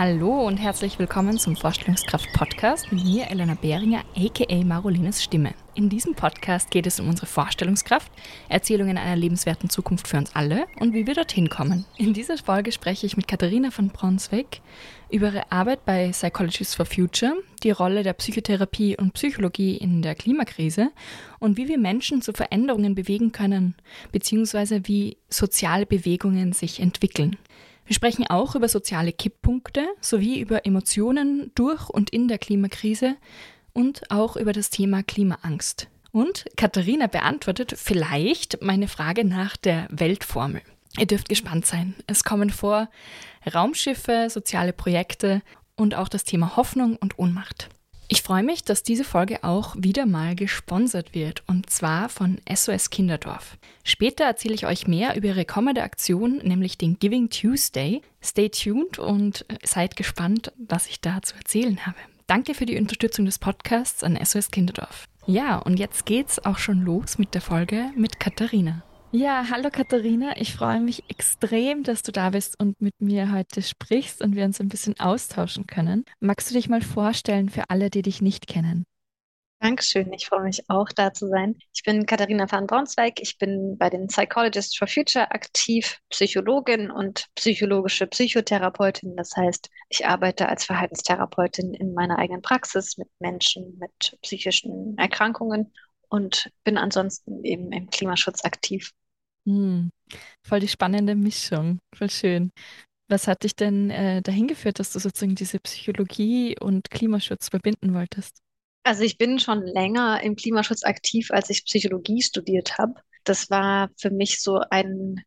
Hallo und herzlich willkommen zum Vorstellungskraft-Podcast mit mir, Elena Behringer, aka Marolines Stimme. In diesem Podcast geht es um unsere Vorstellungskraft, Erzählungen einer lebenswerten Zukunft für uns alle und wie wir dorthin kommen. In dieser Folge spreche ich mit Katharina von Bronsweg über ihre Arbeit bei Psychologists for Future, die Rolle der Psychotherapie und Psychologie in der Klimakrise und wie wir Menschen zu Veränderungen bewegen können, beziehungsweise wie soziale Bewegungen sich entwickeln. Wir sprechen auch über soziale Kipppunkte sowie über Emotionen durch und in der Klimakrise und auch über das Thema Klimaangst. Und Katharina beantwortet vielleicht meine Frage nach der Weltformel. Ihr dürft gespannt sein. Es kommen vor Raumschiffe, soziale Projekte und auch das Thema Hoffnung und Ohnmacht. Ich freue mich, dass diese Folge auch wieder mal gesponsert wird und zwar von SOS Kinderdorf. Später erzähle ich euch mehr über ihre kommende Aktion, nämlich den Giving Tuesday. Stay tuned und seid gespannt, was ich da zu erzählen habe. Danke für die Unterstützung des Podcasts an SOS Kinderdorf. Ja, und jetzt geht's auch schon los mit der Folge mit Katharina. Ja, hallo Katharina. Ich freue mich extrem, dass du da bist und mit mir heute sprichst und wir uns ein bisschen austauschen können. Magst du dich mal vorstellen für alle, die dich nicht kennen? Dankeschön, ich freue mich auch da zu sein. Ich bin Katharina van Braunzweig, ich bin bei den Psychologists for Future aktiv, Psychologin und psychologische Psychotherapeutin. Das heißt, ich arbeite als Verhaltenstherapeutin in meiner eigenen Praxis mit Menschen mit psychischen Erkrankungen und bin ansonsten eben im Klimaschutz aktiv. Hm, voll die spannende Mischung, voll schön. Was hat dich denn äh, dahin geführt, dass du sozusagen diese Psychologie und Klimaschutz verbinden wolltest? Also ich bin schon länger im Klimaschutz aktiv, als ich Psychologie studiert habe. Das war für mich so ein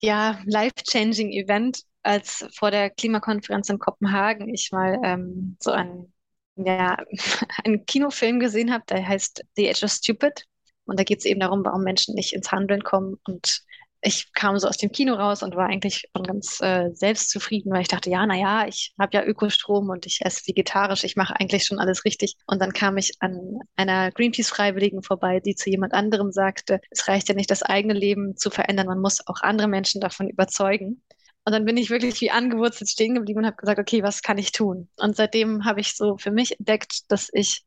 ja, life-changing Event, als vor der Klimakonferenz in Kopenhagen ich mal ähm, so ein, ja, einen Kinofilm gesehen habe, der heißt The Age of Stupid. Und da geht es eben darum, warum Menschen nicht ins Handeln kommen. Und ich kam so aus dem Kino raus und war eigentlich schon ganz äh, selbstzufrieden, weil ich dachte, ja, naja, ich habe ja Ökostrom und ich esse vegetarisch, ich mache eigentlich schon alles richtig. Und dann kam ich an einer Greenpeace-Freiwilligen vorbei, die zu jemand anderem sagte, es reicht ja nicht, das eigene Leben zu verändern, man muss auch andere Menschen davon überzeugen. Und dann bin ich wirklich wie angewurzelt stehen geblieben und habe gesagt, okay, was kann ich tun? Und seitdem habe ich so für mich entdeckt, dass ich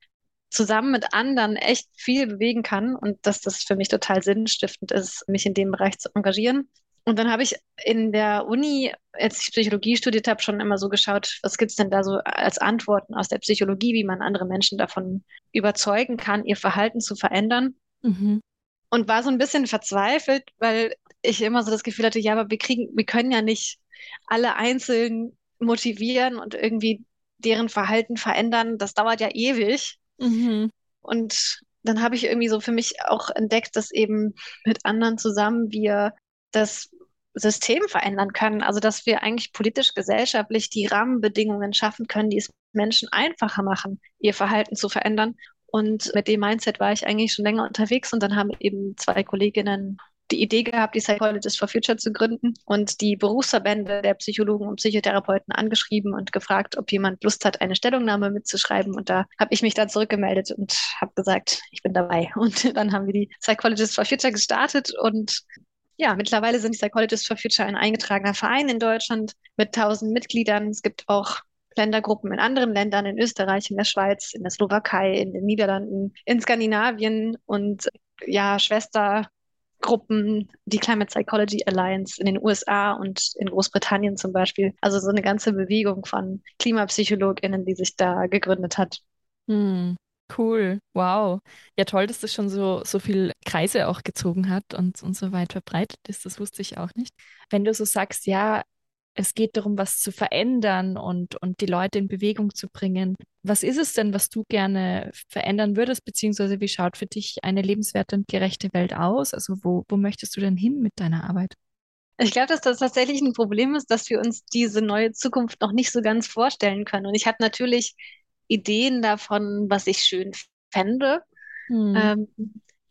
zusammen mit anderen echt viel bewegen kann und dass das für mich total sinnstiftend ist, mich in dem Bereich zu engagieren. Und dann habe ich in der Uni, als ich Psychologie studiert habe, schon immer so geschaut, was gibt es denn da so als Antworten aus der Psychologie, wie man andere Menschen davon überzeugen kann, ihr Verhalten zu verändern. Mhm. Und war so ein bisschen verzweifelt, weil ich immer so das Gefühl hatte, ja, aber wir kriegen, wir können ja nicht alle einzeln motivieren und irgendwie deren Verhalten verändern. Das dauert ja ewig. Mhm. Und dann habe ich irgendwie so für mich auch entdeckt, dass eben mit anderen zusammen wir das System verändern können. Also dass wir eigentlich politisch, gesellschaftlich die Rahmenbedingungen schaffen können, die es Menschen einfacher machen, ihr Verhalten zu verändern. Und mit dem Mindset war ich eigentlich schon länger unterwegs und dann haben eben zwei Kolleginnen die Idee gehabt, die Psychologists for Future zu gründen und die Berufsverbände der Psychologen und Psychotherapeuten angeschrieben und gefragt, ob jemand Lust hat, eine Stellungnahme mitzuschreiben. Und da habe ich mich dann zurückgemeldet und habe gesagt, ich bin dabei. Und dann haben wir die Psychologists for Future gestartet und ja, mittlerweile sind die Psychologists for Future ein eingetragener Verein in Deutschland mit 1000 Mitgliedern. Es gibt auch Ländergruppen in anderen Ländern, in Österreich, in der Schweiz, in der Slowakei, in den Niederlanden, in Skandinavien und ja, Schwester Gruppen, die Climate Psychology Alliance in den USA und in Großbritannien zum Beispiel. Also so eine ganze Bewegung von KlimapsychologInnen, die sich da gegründet hat. Hm, cool, wow. Ja, toll, dass das schon so, so viel Kreise auch gezogen hat und, und so weit verbreitet ist. Das wusste ich auch nicht. Wenn du so sagst, ja, es geht darum, was zu verändern und, und die Leute in Bewegung zu bringen. Was ist es denn, was du gerne verändern würdest, beziehungsweise wie schaut für dich eine lebenswerte und gerechte Welt aus? Also wo, wo möchtest du denn hin mit deiner Arbeit? Ich glaube, dass das tatsächlich ein Problem ist, dass wir uns diese neue Zukunft noch nicht so ganz vorstellen können. Und ich habe natürlich Ideen davon, was ich schön fände. Hm. Ähm,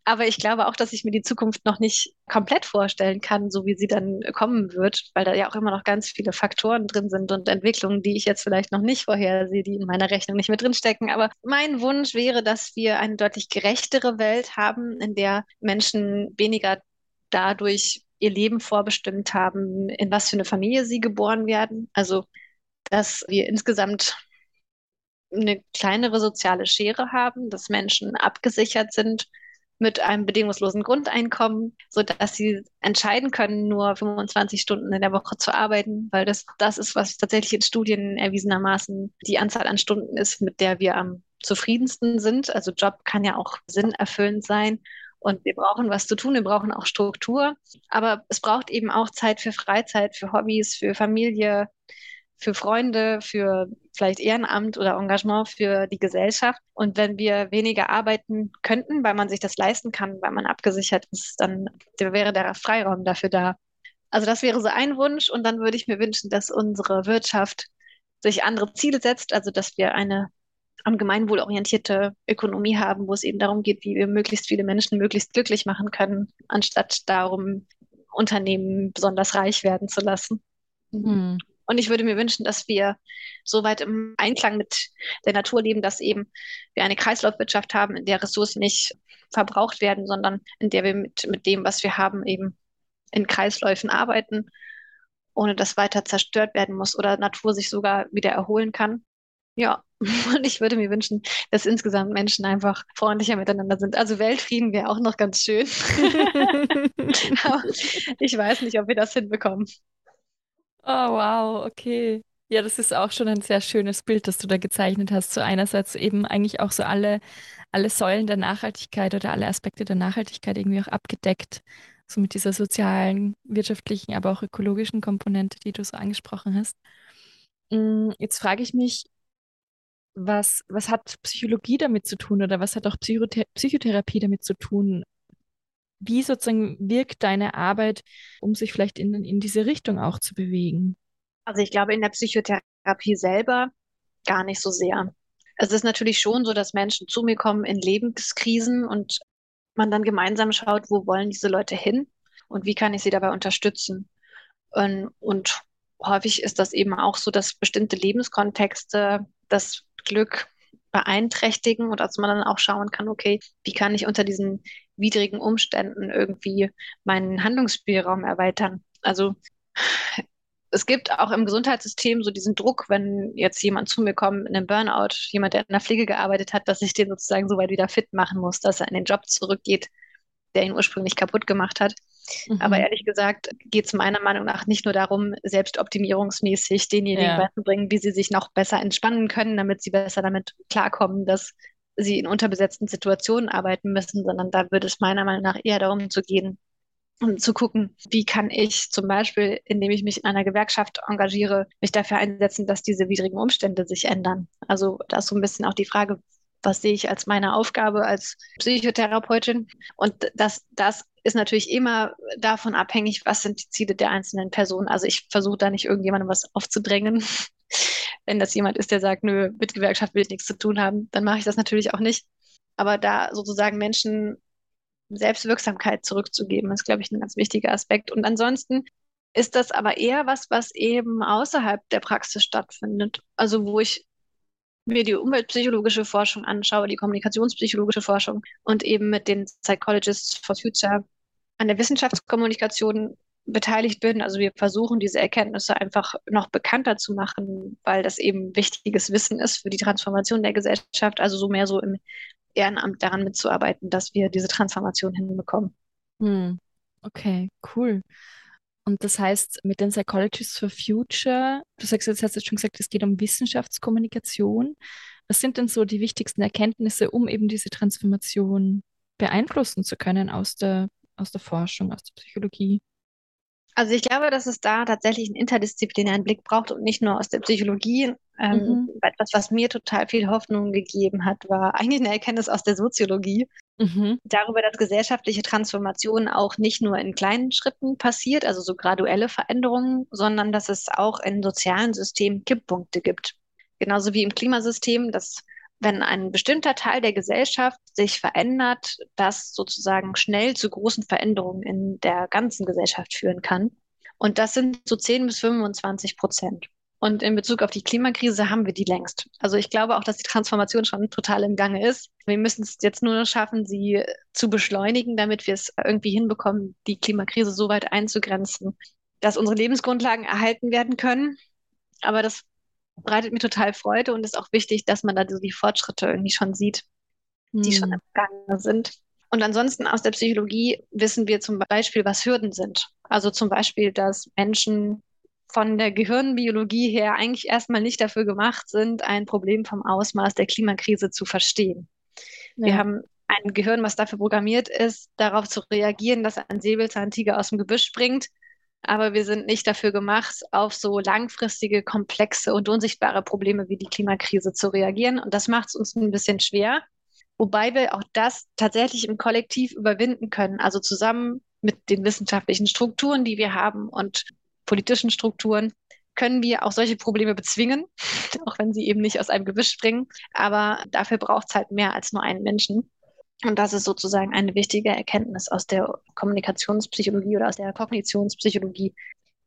aber ich glaube auch, dass ich mir die Zukunft noch nicht komplett vorstellen kann, so wie sie dann kommen wird, weil da ja auch immer noch ganz viele Faktoren drin sind und Entwicklungen, die ich jetzt vielleicht noch nicht vorhersehe, die in meiner Rechnung nicht mit drinstecken. Aber mein Wunsch wäre, dass wir eine deutlich gerechtere Welt haben, in der Menschen weniger dadurch ihr Leben vorbestimmt haben, in was für eine Familie sie geboren werden. Also dass wir insgesamt eine kleinere soziale Schere haben, dass Menschen abgesichert sind mit einem bedingungslosen Grundeinkommen, sodass sie entscheiden können, nur 25 Stunden in der Woche zu arbeiten, weil das das ist, was tatsächlich in Studien erwiesenermaßen die Anzahl an Stunden ist, mit der wir am zufriedensten sind. Also Job kann ja auch sinnerfüllend sein. Und wir brauchen was zu tun, wir brauchen auch Struktur. Aber es braucht eben auch Zeit für Freizeit, für Hobbys, für Familie, für Freunde, für vielleicht Ehrenamt oder Engagement für die Gesellschaft. Und wenn wir weniger arbeiten könnten, weil man sich das leisten kann, weil man abgesichert ist, dann wäre der Freiraum dafür da. Also das wäre so ein Wunsch. Und dann würde ich mir wünschen, dass unsere Wirtschaft sich andere Ziele setzt, also dass wir eine am Gemeinwohl orientierte Ökonomie haben, wo es eben darum geht, wie wir möglichst viele Menschen möglichst glücklich machen können, anstatt darum, Unternehmen besonders reich werden zu lassen. Mhm. Und ich würde mir wünschen, dass wir so weit im Einklang mit der Natur leben, dass eben wir eine Kreislaufwirtschaft haben, in der Ressourcen nicht verbraucht werden, sondern in der wir mit, mit dem, was wir haben, eben in Kreisläufen arbeiten, ohne dass weiter zerstört werden muss oder Natur sich sogar wieder erholen kann. Ja, und ich würde mir wünschen, dass insgesamt Menschen einfach freundlicher miteinander sind. Also Weltfrieden wäre auch noch ganz schön. Ich weiß nicht, ob wir das hinbekommen. Oh, wow, okay. Ja, das ist auch schon ein sehr schönes Bild, das du da gezeichnet hast. So einerseits eben eigentlich auch so alle, alle Säulen der Nachhaltigkeit oder alle Aspekte der Nachhaltigkeit irgendwie auch abgedeckt. So mit dieser sozialen, wirtschaftlichen, aber auch ökologischen Komponente, die du so angesprochen hast. Mm, jetzt frage ich mich, was, was hat Psychologie damit zu tun oder was hat auch Psychothe Psychotherapie damit zu tun? Wie sozusagen wirkt deine Arbeit, um sich vielleicht in, in diese Richtung auch zu bewegen? Also ich glaube in der Psychotherapie selber gar nicht so sehr. Es ist natürlich schon so, dass Menschen zu mir kommen in Lebenskrisen und man dann gemeinsam schaut, wo wollen diese Leute hin und wie kann ich sie dabei unterstützen. Und, und häufig ist das eben auch so, dass bestimmte Lebenskontexte das Glück beeinträchtigen und dass man dann auch schauen kann, okay, wie kann ich unter diesen widrigen Umständen irgendwie meinen Handlungsspielraum erweitern. Also es gibt auch im Gesundheitssystem so diesen Druck, wenn jetzt jemand zu mir kommt in einem Burnout, jemand, der in der Pflege gearbeitet hat, dass ich den sozusagen so weit wieder fit machen muss, dass er in den Job zurückgeht, der ihn ursprünglich kaputt gemacht hat. Mhm. Aber ehrlich gesagt geht es meiner Meinung nach nicht nur darum, selbstoptimierungsmäßig denjenigen ja. beizubringen, wie sie sich noch besser entspannen können, damit sie besser damit klarkommen, dass sie in unterbesetzten Situationen arbeiten müssen, sondern da würde es meiner Meinung nach eher darum zu gehen, um zu gucken, wie kann ich zum Beispiel, indem ich mich in einer Gewerkschaft engagiere, mich dafür einsetzen, dass diese widrigen Umstände sich ändern. Also da ist so ein bisschen auch die Frage, was sehe ich als meine Aufgabe als Psychotherapeutin? Und das, das ist natürlich immer davon abhängig, was sind die Ziele der einzelnen Personen. Also ich versuche da nicht irgendjemandem was aufzudrängen. Wenn das jemand ist, der sagt, nö, mit Gewerkschaft will ich nichts zu tun haben, dann mache ich das natürlich auch nicht. Aber da sozusagen Menschen Selbstwirksamkeit zurückzugeben, ist, glaube ich, ein ganz wichtiger Aspekt. Und ansonsten ist das aber eher was, was eben außerhalb der Praxis stattfindet. Also wo ich mir die umweltpsychologische Forschung anschaue, die kommunikationspsychologische Forschung und eben mit den Psychologists for Future an der Wissenschaftskommunikation beteiligt bin. Also wir versuchen diese Erkenntnisse einfach noch bekannter zu machen, weil das eben wichtiges Wissen ist für die Transformation der Gesellschaft. Also so mehr so im Ehrenamt daran mitzuarbeiten, dass wir diese Transformation hinbekommen. Hm. Okay, cool. Und das heißt, mit den Psychologists for Future, du sagst jetzt, hast jetzt schon gesagt, es geht um Wissenschaftskommunikation. Was sind denn so die wichtigsten Erkenntnisse, um eben diese Transformation beeinflussen zu können aus der, aus der Forschung, aus der Psychologie? Also ich glaube, dass es da tatsächlich einen interdisziplinären Blick braucht und nicht nur aus der Psychologie. Ähm, mhm. Etwas, was mir total viel Hoffnung gegeben hat, war eigentlich eine Erkenntnis aus der Soziologie. Mhm. Darüber, dass gesellschaftliche Transformation auch nicht nur in kleinen Schritten passiert, also so graduelle Veränderungen, sondern dass es auch in sozialen Systemen Kipppunkte gibt. Genauso wie im Klimasystem, dass wenn ein bestimmter Teil der Gesellschaft sich verändert, das sozusagen schnell zu großen Veränderungen in der ganzen Gesellschaft führen kann. Und das sind so 10 bis 25 Prozent. Und in Bezug auf die Klimakrise haben wir die längst. Also ich glaube auch, dass die Transformation schon total im Gange ist. Wir müssen es jetzt nur schaffen, sie zu beschleunigen, damit wir es irgendwie hinbekommen, die Klimakrise so weit einzugrenzen, dass unsere Lebensgrundlagen erhalten werden können. Aber das bereitet mir total Freude und ist auch wichtig, dass man da so die Fortschritte irgendwie schon sieht, die schon Hm. im Gange sind. Und ansonsten aus der Psychologie wissen wir zum Beispiel, was Hürden sind. Also zum Beispiel, dass Menschen von der Gehirnbiologie her eigentlich erstmal nicht dafür gemacht sind, ein Problem vom Ausmaß der Klimakrise zu verstehen. Wir Ja. haben ein Gehirn, was dafür programmiert ist, darauf zu reagieren, dass ein Säbelzahntiger aus dem Gebüsch springt. Aber wir sind nicht dafür gemacht, auf so langfristige, komplexe und unsichtbare Probleme wie die Klimakrise zu reagieren. Und das macht es uns ein bisschen schwer. Wobei wir auch das tatsächlich im Kollektiv überwinden können. Also zusammen mit den wissenschaftlichen Strukturen, die wir haben und politischen Strukturen, können wir auch solche Probleme bezwingen, auch wenn sie eben nicht aus einem Gebüsch springen. Aber dafür braucht es halt mehr als nur einen Menschen. Und das ist sozusagen eine wichtige Erkenntnis aus der Kommunikationspsychologie oder aus der Kognitionspsychologie,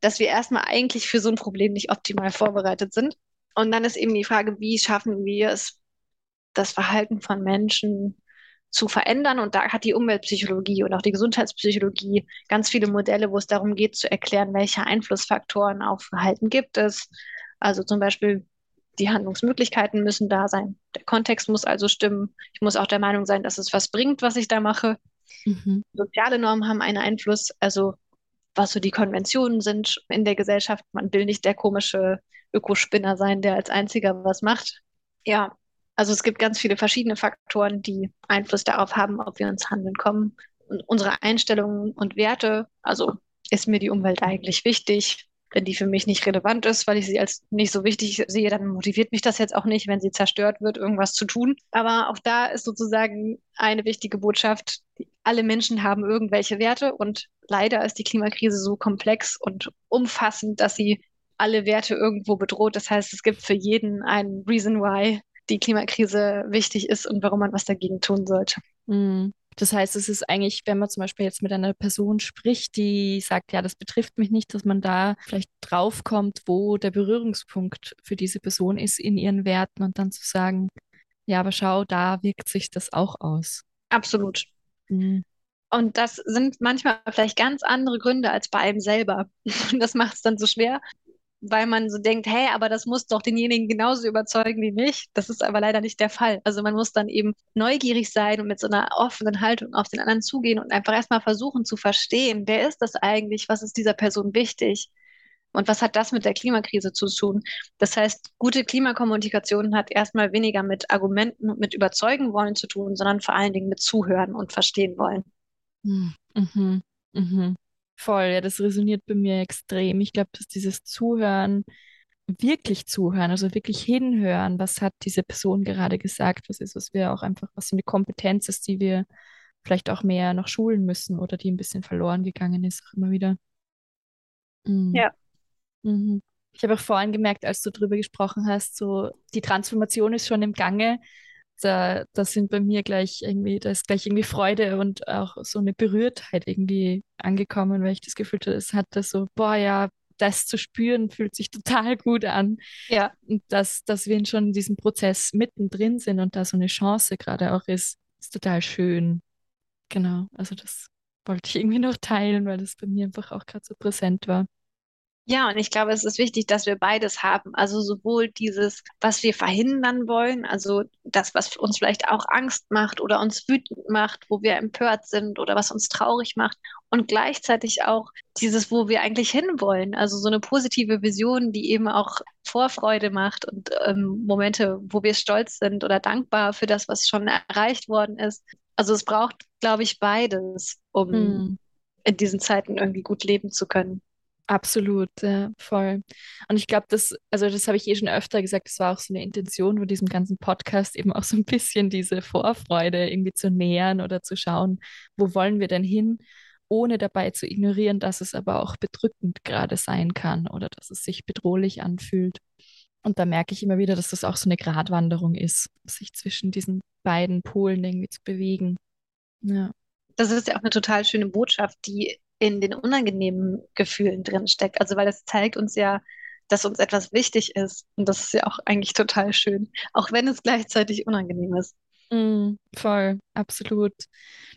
dass wir erstmal eigentlich für so ein Problem nicht optimal vorbereitet sind. Und dann ist eben die Frage, wie schaffen wir es, das Verhalten von Menschen zu verändern. Und da hat die Umweltpsychologie und auch die Gesundheitspsychologie ganz viele Modelle, wo es darum geht zu erklären, welche Einflussfaktoren auf Verhalten gibt es. Also zum Beispiel die Handlungsmöglichkeiten müssen da sein. Der Kontext muss also stimmen. Ich muss auch der Meinung sein, dass es was bringt, was ich da mache. Mhm. Soziale Normen haben einen Einfluss, also was so die Konventionen sind in der Gesellschaft. Man will nicht der komische Ökospinner sein, der als einziger was macht. Ja, also es gibt ganz viele verschiedene Faktoren, die Einfluss darauf haben, ob wir ins Handeln kommen. Und unsere Einstellungen und Werte, also ist mir die Umwelt eigentlich wichtig? Wenn die für mich nicht relevant ist, weil ich sie als nicht so wichtig sehe, dann motiviert mich das jetzt auch nicht, wenn sie zerstört wird, irgendwas zu tun. Aber auch da ist sozusagen eine wichtige Botschaft, alle Menschen haben irgendwelche Werte und leider ist die Klimakrise so komplex und umfassend, dass sie alle Werte irgendwo bedroht. Das heißt, es gibt für jeden einen Reason why die Klimakrise wichtig ist und warum man was dagegen tun sollte. Mhm. Das heißt, es ist eigentlich, wenn man zum Beispiel jetzt mit einer Person spricht, die sagt, ja, das betrifft mich nicht, dass man da vielleicht draufkommt, wo der Berührungspunkt für diese Person ist in ihren Werten und dann zu sagen, ja, aber schau, da wirkt sich das auch aus. Absolut. Mhm. Und das sind manchmal vielleicht ganz andere Gründe als bei einem selber. Und das macht es dann so schwer, weil man so denkt, hey, aber das muss doch denjenigen genauso überzeugen wie mich. Das ist aber leider nicht der Fall. Also man muss dann eben neugierig sein und mit so einer offenen Haltung auf den anderen zugehen und einfach erstmal versuchen zu verstehen, wer ist das eigentlich, was ist dieser Person wichtig und was hat das mit der Klimakrise zu tun. Das heißt, gute Klimakommunikation hat erstmal weniger mit Argumenten und mit überzeugen wollen zu tun, sondern vor allen Dingen mit zuhören und verstehen wollen. Mhm. Mhm. Voll, ja, das resoniert bei mir extrem. Ich glaube, dass dieses Zuhören, wirklich zuhören, also wirklich hinhören, was hat diese Person gerade gesagt, was ist, was wir auch einfach, was so eine Kompetenz ist, die wir vielleicht auch mehr noch schulen müssen oder die ein bisschen verloren gegangen ist, auch immer wieder. Mhm. Ja. Mhm. Ich habe auch vorhin gemerkt, als du drüber gesprochen hast, so die Transformation ist schon im Gange. Da, da sind bei mir gleich irgendwie, da ist gleich irgendwie Freude und auch so eine Berührtheit irgendwie angekommen, weil ich das Gefühl hatte, es hatte so, boah, ja, das zu spüren fühlt sich total gut an. Ja. Und dass, dass wir schon in diesem Prozess mittendrin sind und da so eine Chance gerade auch ist, ist total schön. Genau, also das wollte ich irgendwie noch teilen, weil das bei mir einfach auch gerade so präsent war. Ja, und ich glaube, es ist wichtig, dass wir beides haben. Also sowohl dieses, was wir verhindern wollen, also das, was uns vielleicht auch Angst macht oder uns wütend macht, wo wir empört sind oder was uns traurig macht. Und gleichzeitig auch dieses, wo wir eigentlich hinwollen. Also so eine positive Vision, die eben auch Vorfreude macht und ähm, Momente, wo wir stolz sind oder dankbar für das, was schon erreicht worden ist. Also es braucht, glaube ich, beides, um Hm. in diesen Zeiten irgendwie gut leben zu können. Absolut, ja, voll. Und ich glaube, das, also das habe ich eh schon öfter gesagt, das war auch so eine Intention von diesem ganzen Podcast, eben auch so ein bisschen diese Vorfreude irgendwie zu nähern oder zu schauen, wo wollen wir denn hin, ohne dabei zu ignorieren, dass es aber auch bedrückend gerade sein kann oder dass es sich bedrohlich anfühlt. Und da merke ich immer wieder, dass das auch so eine Gratwanderung ist, sich zwischen diesen beiden Polen irgendwie zu bewegen. Ja. Das ist ja auch eine total schöne Botschaft, die in den unangenehmen Gefühlen drin steckt. Also weil das zeigt uns ja, dass uns etwas wichtig ist. Und das ist ja auch eigentlich total schön, auch wenn es gleichzeitig unangenehm ist. Mm, voll, absolut.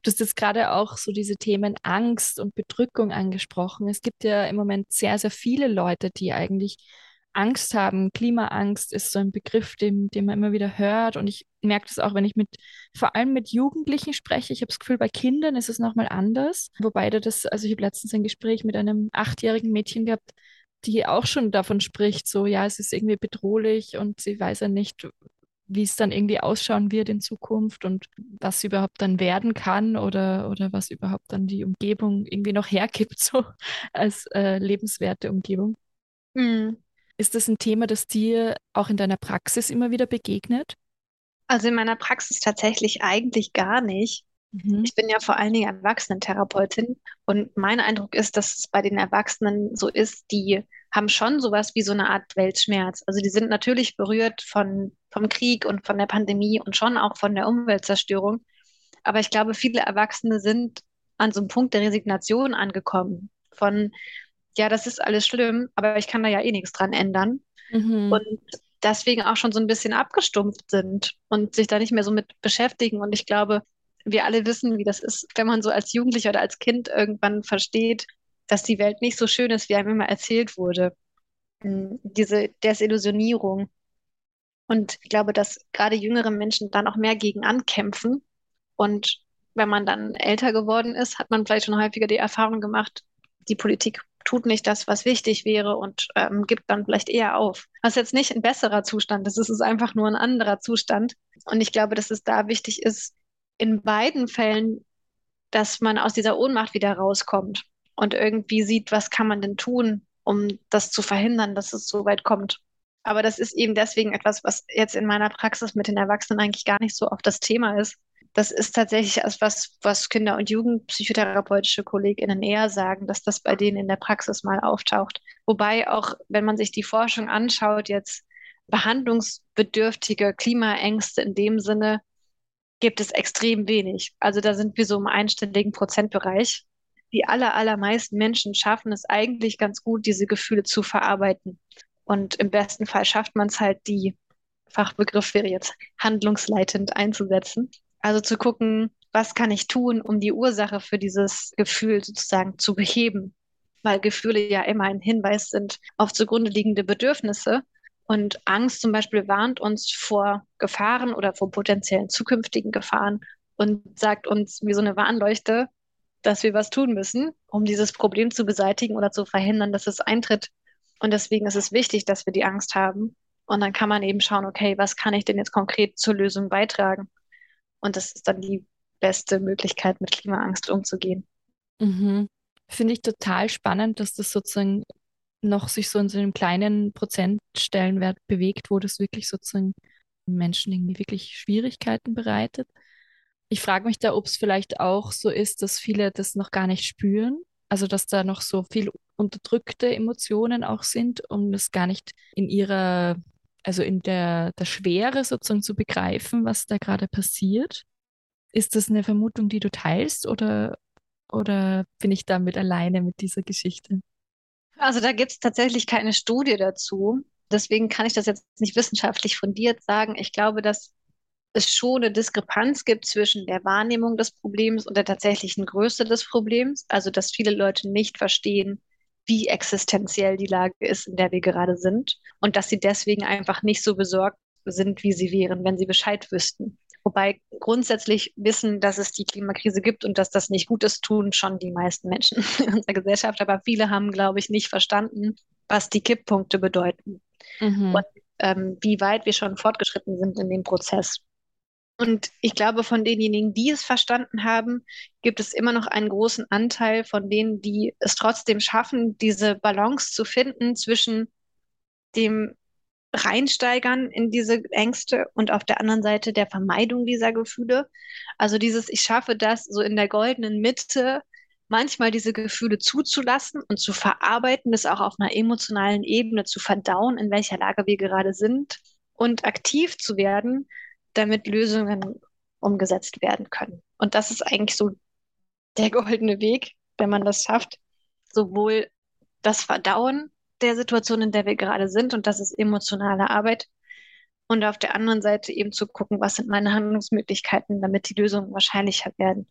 Du hast jetzt gerade auch so diese Themen Angst und Bedrückung angesprochen. Es gibt ja im Moment sehr, sehr viele Leute, die eigentlich Angst haben. Klimaangst ist so ein Begriff, den, den man immer wieder hört. Und ich merke das auch, wenn ich mit, vor allem mit Jugendlichen spreche. Ich habe das Gefühl, bei Kindern ist es nochmal anders. Wobei das, also ich habe letztens ein Gespräch mit einem achtjährigen Mädchen gehabt, die auch schon davon spricht, so, ja, es ist irgendwie bedrohlich und sie weiß ja nicht, wie es dann irgendwie ausschauen wird in Zukunft und was überhaupt dann werden kann oder, oder was überhaupt dann die Umgebung irgendwie noch hergibt, so als äh, lebenswerte Umgebung. Mhm. Ist das ein Thema, das dir auch in deiner Praxis immer wieder begegnet? Also in meiner Praxis tatsächlich eigentlich gar nicht. Mhm. Ich bin ja vor allen Dingen Erwachsenentherapeutin und mein Eindruck ist, dass es bei den Erwachsenen so ist, die haben schon sowas wie so eine Art Weltschmerz. Also die sind natürlich berührt von, vom Krieg und von der Pandemie und schon auch von der Umweltzerstörung. Aber ich glaube, viele Erwachsene sind an so einem Punkt der Resignation angekommen. Von, ja, das ist alles schlimm, aber ich kann da ja eh nichts dran ändern. Mhm. Und deswegen auch schon so ein bisschen abgestumpft sind und sich da nicht mehr so mit beschäftigen. Und ich glaube, wir alle wissen, wie das ist, wenn man so als Jugendlicher oder als Kind irgendwann versteht, dass die Welt nicht so schön ist, wie einem immer erzählt wurde. Hm, diese Desillusionierung. Und ich glaube, dass gerade jüngere Menschen dann auch mehr gegen ankämpfen. Und wenn man dann älter geworden ist, hat man vielleicht schon häufiger die Erfahrung gemacht, die Politik tut nicht das, was wichtig wäre und ähm, gibt dann vielleicht eher auf. Was jetzt nicht ein besserer Zustand ist, es ist einfach nur ein anderer Zustand. Und ich glaube, dass es da wichtig ist, in beiden Fällen, dass man aus dieser Ohnmacht wieder rauskommt und irgendwie sieht, was kann man denn tun, um das zu verhindern, dass es so weit kommt. Aber das ist eben deswegen etwas, was jetzt in meiner Praxis mit den Erwachsenen eigentlich gar nicht so oft das Thema ist. Das ist tatsächlich etwas, was Kinder- und Jugendpsychotherapeutische KollegInnen eher sagen, dass das bei denen in der Praxis mal auftaucht. Wobei auch, wenn man sich die Forschung anschaut, jetzt behandlungsbedürftige Klimaängste in dem Sinne gibt es extrem wenig. Also da sind wir so im einstelligen Prozentbereich die aller, allermeisten Menschen schaffen es eigentlich ganz gut, diese Gefühle zu verarbeiten. Und im besten Fall schafft man es halt, die Fachbegriff wäre jetzt handlungsleitend einzusetzen. Also zu gucken, was kann ich tun, um die Ursache für dieses Gefühl sozusagen zu beheben. Weil Gefühle ja immer ein Hinweis sind auf zugrunde liegende Bedürfnisse. Und Angst zum Beispiel warnt uns vor Gefahren oder vor potenziellen zukünftigen Gefahren und sagt uns wie so eine Warnleuchte, dass wir was tun müssen, um dieses Problem zu beseitigen oder zu verhindern, dass es eintritt. Und deswegen ist es wichtig, dass wir die Angst haben. Und dann kann man eben schauen, okay, was kann ich denn jetzt konkret zur Lösung beitragen? Und das ist dann die beste Möglichkeit, mit Klimaangst umzugehen. Mhm. Finde ich total spannend, dass das sozusagen noch sich so in so einem kleinen Prozentstellenwert bewegt, wo das wirklich sozusagen Menschen irgendwie wirklich Schwierigkeiten bereitet. Ich frage mich da, ob es vielleicht auch so ist, dass viele das noch gar nicht spüren. Also, dass da noch so viel unterdrückte Emotionen auch sind, um das gar nicht in ihrer, also in der, der Schwere sozusagen zu begreifen, was da gerade passiert. Ist das eine Vermutung, die du teilst oder, oder bin ich damit alleine mit dieser Geschichte? Also da gibt es tatsächlich keine Studie dazu. Deswegen kann ich das jetzt nicht wissenschaftlich fundiert sagen. Ich glaube, dass es schon eine Diskrepanz gibt zwischen der Wahrnehmung des Problems und der tatsächlichen Größe des Problems. Also, dass viele Leute nicht verstehen, wie existenziell die Lage ist, in der wir gerade sind. Und dass sie deswegen einfach nicht so besorgt sind, wie sie wären, wenn sie Bescheid wüssten. Wobei grundsätzlich wissen, dass es die Klimakrise gibt und dass das nicht gut ist, tun schon die meisten Menschen in unserer Gesellschaft. Aber viele haben, glaube ich, nicht verstanden, was die Kipppunkte bedeuten mhm. und ähm, wie weit wir schon fortgeschritten sind in dem Prozess. Und ich glaube, von denjenigen, die es verstanden haben, gibt es immer noch einen großen Anteil von denen, die es trotzdem schaffen, diese Balance zu finden zwischen dem Reinsteigern in diese Ängste und auf der anderen Seite der Vermeidung dieser Gefühle. Also dieses, ich schaffe das so in der goldenen Mitte, manchmal diese Gefühle zuzulassen und zu verarbeiten, das auch auf einer emotionalen Ebene zu verdauen, in welcher Lage wir gerade sind und aktiv zu werden, damit Lösungen umgesetzt werden können. Und das ist eigentlich so der goldene Weg, wenn man das schafft, sowohl das Verdauen der Situation, in der wir gerade sind, und das ist emotionale Arbeit, und auf der anderen Seite eben zu gucken, was sind meine Handlungsmöglichkeiten, damit die Lösungen wahrscheinlicher werden.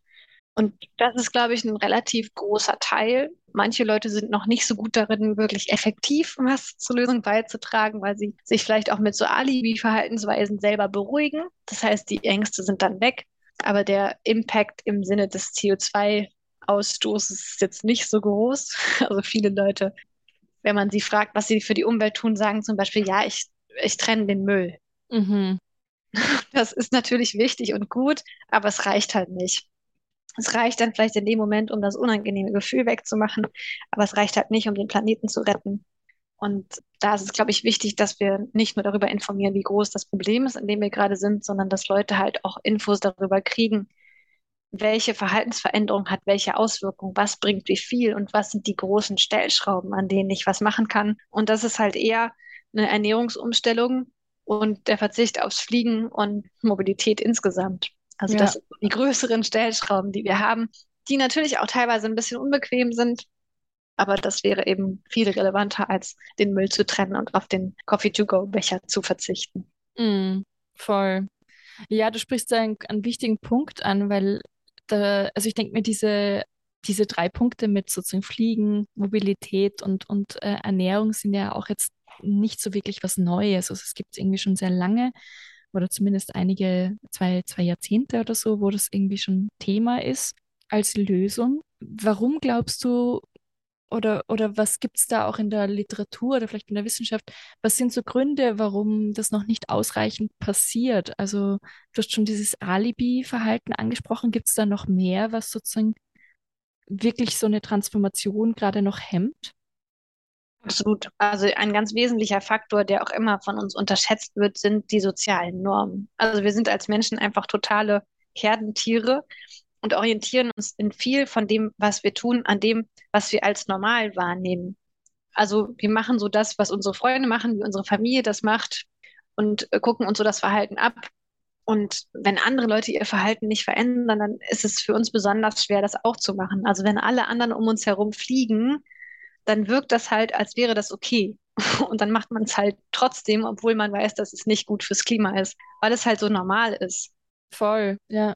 Und das ist, glaube ich, ein relativ großer Teil Manche Leute sind noch nicht so gut darin, wirklich effektiv was zur Lösung beizutragen, weil sie sich vielleicht auch mit so Alibi-Verhaltensweisen selber beruhigen. Das heißt, die Ängste sind dann weg, aber der Impact im Sinne des CO2-Ausstoßes ist jetzt nicht so groß. Also viele Leute, wenn man sie fragt, was sie für die Umwelt tun, sagen zum Beispiel, ja, ich, ich trenne den Müll. Mhm. Das ist natürlich wichtig und gut, aber es reicht halt nicht. Es reicht dann vielleicht in dem Moment, um das unangenehme Gefühl wegzumachen, aber es reicht halt nicht, um den Planeten zu retten. Und da ist es, glaube ich, wichtig, dass wir nicht nur darüber informieren, wie groß das Problem ist, in dem wir gerade sind, sondern dass Leute halt auch Infos darüber kriegen, welche Verhaltensveränderung hat welche Auswirkungen, was bringt wie viel und was sind die großen Stellschrauben, an denen ich was machen kann. Und das ist halt eher eine Ernährungsumstellung und der Verzicht aufs Fliegen und Mobilität insgesamt. Also ja. das sind die größeren Stellschrauben, die wir haben, die natürlich auch teilweise ein bisschen unbequem sind. Aber das wäre eben viel relevanter, als den Müll zu trennen und auf den Coffee-to-go-Becher zu verzichten. Mm, voll. Ja, du sprichst einen, einen wichtigen Punkt an, weil da, also ich denke mir, diese, diese drei Punkte mit sozusagen Fliegen, Mobilität und, und äh, Ernährung sind ja auch jetzt nicht so wirklich was Neues. Also es gibt es irgendwie schon sehr lange oder zumindest einige, zwei, zwei Jahrzehnte oder so, wo das irgendwie schon Thema ist als Lösung. Warum glaubst du, oder, oder was gibt es da auch in der Literatur oder vielleicht in der Wissenschaft? Was sind so Gründe, warum das noch nicht ausreichend passiert? Also du hast schon dieses Alibi-Verhalten angesprochen. Gibt es da noch mehr, was sozusagen wirklich so eine Transformation gerade noch hemmt? Absolut. Also ein ganz wesentlicher Faktor, der auch immer von uns unterschätzt wird, sind die sozialen Normen. Also wir sind als Menschen einfach totale Herdentiere und orientieren uns in viel von dem, was wir tun, an dem, was wir als normal wahrnehmen. Also wir machen so das, was unsere Freunde machen, wie unsere Familie das macht und äh, gucken uns so das Verhalten ab. Und wenn andere Leute ihr Verhalten nicht verändern, dann ist es für uns besonders schwer, das auch zu machen. Also wenn alle anderen um uns herum fliegen, dann wirkt das halt, als wäre das okay. Und dann macht man es halt trotzdem, obwohl man weiß, dass es nicht gut fürs Klima ist, weil es halt so normal ist. Voll, ja.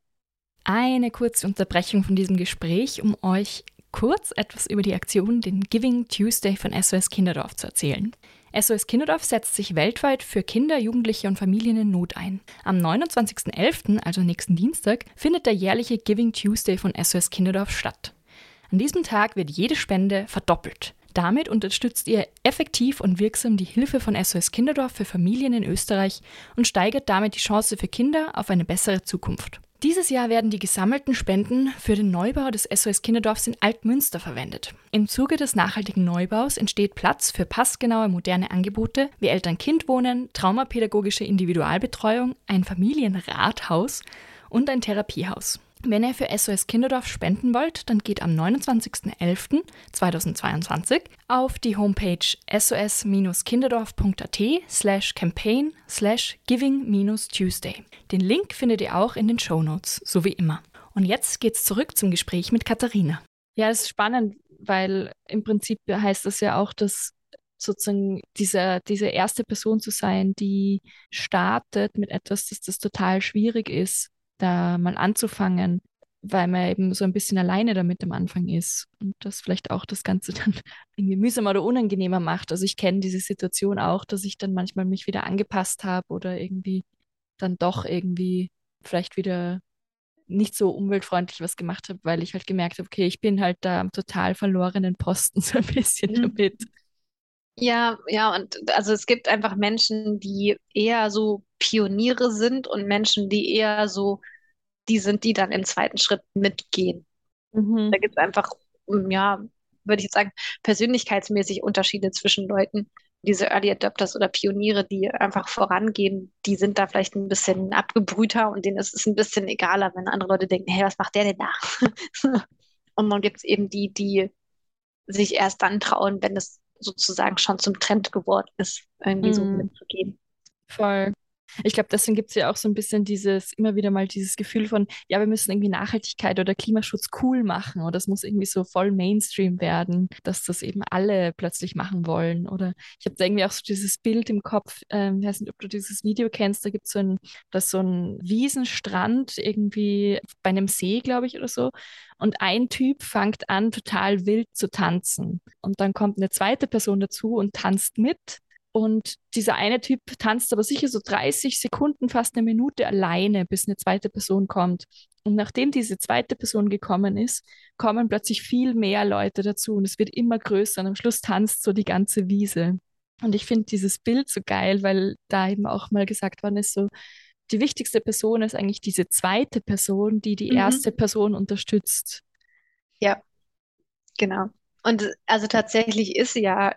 Eine kurze Unterbrechung von diesem Gespräch, um euch kurz etwas über die Aktion, den Giving Tuesday von SOS Kinderdorf zu erzählen. SOS Kinderdorf setzt sich weltweit für Kinder, Jugendliche und Familien in Not ein. Am 29.11., also nächsten Dienstag, findet der jährliche Giving Tuesday von SOS Kinderdorf statt. An diesem Tag wird jede Spende verdoppelt. Damit unterstützt ihr effektiv und wirksam die Hilfe von SOS Kinderdorf für Familien in Österreich und steigert damit die Chance für Kinder auf eine bessere Zukunft. Dieses Jahr werden die gesammelten Spenden für den Neubau des SOS Kinderdorfs in Altmünster verwendet. Im Zuge des nachhaltigen Neubaus entsteht Platz für passgenaue moderne Angebote wie Eltern-Kind-Wohnen, traumapädagogische Individualbetreuung, ein Familienrathaus und ein Therapiehaus. Wenn ihr für SOS Kinderdorf spenden wollt, dann geht am 29.11.2022 auf die Homepage sos-kinderdorf.at slash campaign slash giving-tuesday. Den Link findet ihr auch in den Show Notes, so wie immer. Und jetzt geht's zurück zum Gespräch mit Katharina. Ja, es ist spannend, weil im Prinzip heißt das ja auch, dass sozusagen diese, diese erste Person zu sein, die startet mit etwas, dass das total schwierig ist da mal anzufangen, weil man eben so ein bisschen alleine damit am Anfang ist und das vielleicht auch das Ganze dann irgendwie mühsamer oder unangenehmer macht. Also ich kenne diese Situation auch, dass ich dann manchmal mich wieder angepasst habe oder irgendwie dann doch irgendwie vielleicht wieder nicht so umweltfreundlich was gemacht habe, weil ich halt gemerkt habe, okay, ich bin halt da am total verlorenen Posten so ein bisschen mhm. damit. Ja, ja, und also es gibt einfach Menschen, die eher so Pioniere sind und Menschen, die eher so die sind, die dann im zweiten Schritt mitgehen. Mhm. Da gibt es einfach, mm, ja, würde ich jetzt sagen, persönlichkeitsmäßig Unterschiede zwischen Leuten. Diese Early Adopters oder Pioniere, die einfach vorangehen, die sind da vielleicht ein bisschen abgebrühter und denen ist es ein bisschen egaler, wenn andere Leute denken, hey, was macht der denn da? und dann gibt es eben die, die sich erst dann trauen, wenn es sozusagen schon zum Trend geworden ist, irgendwie mhm. so mitzugehen. Voll. Ich glaube, deswegen gibt es ja auch so ein bisschen dieses, immer wieder mal dieses Gefühl von, ja, wir müssen irgendwie Nachhaltigkeit oder Klimaschutz cool machen oder es muss irgendwie so voll Mainstream werden, dass das eben alle plötzlich machen wollen. Oder ich habe da irgendwie auch so dieses Bild im Kopf, ähm, ich weiß nicht, ob du dieses Video kennst, da gibt es so ein, das so ein Wiesenstrand irgendwie bei einem See, glaube ich, oder so. Und ein Typ fängt an, total wild zu tanzen. Und dann kommt eine zweite Person dazu und tanzt mit. Und dieser eine Typ tanzt aber sicher so 30 Sekunden, fast eine Minute alleine, bis eine zweite Person kommt. Und nachdem diese zweite Person gekommen ist, kommen plötzlich viel mehr Leute dazu und es wird immer größer und am Schluss tanzt so die ganze Wiese. Und ich finde dieses Bild so geil, weil da eben auch mal gesagt worden ist, so, die wichtigste Person ist eigentlich diese zweite Person, die die mhm. erste Person unterstützt. Ja, genau. Und also tatsächlich ist ja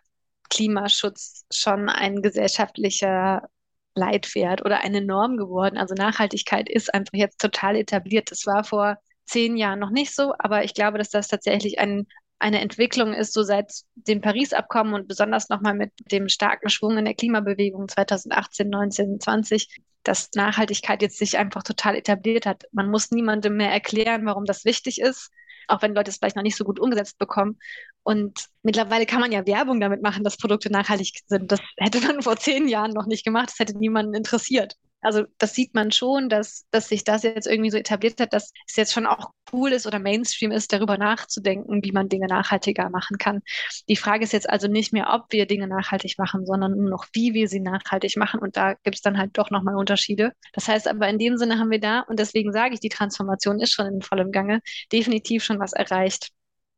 Klimaschutz schon ein gesellschaftlicher Leitwert oder eine Norm geworden. Also Nachhaltigkeit ist einfach jetzt total etabliert. Das war vor zehn Jahren noch nicht so, aber ich glaube, dass das tatsächlich ein, eine Entwicklung ist, so seit dem Paris-Abkommen und besonders nochmal mit dem starken Schwung in der Klimabewegung 2018, 19, 20, dass Nachhaltigkeit jetzt sich einfach total etabliert hat. Man muss niemandem mehr erklären, warum das wichtig ist auch wenn Leute es vielleicht noch nicht so gut umgesetzt bekommen. Und mittlerweile kann man ja Werbung damit machen, dass Produkte nachhaltig sind. Das hätte man vor zehn Jahren noch nicht gemacht. Das hätte niemanden interessiert. Also das sieht man schon, dass, dass sich das jetzt irgendwie so etabliert hat, dass es jetzt schon auch cool ist oder Mainstream ist, darüber nachzudenken, wie man Dinge nachhaltiger machen kann. Die Frage ist jetzt also nicht mehr, ob wir Dinge nachhaltig machen, sondern nur noch, wie wir sie nachhaltig machen. Und da gibt es dann halt doch nochmal Unterschiede. Das heißt aber, in dem Sinne haben wir da, und deswegen sage ich, die Transformation ist schon in vollem Gange, definitiv schon was erreicht,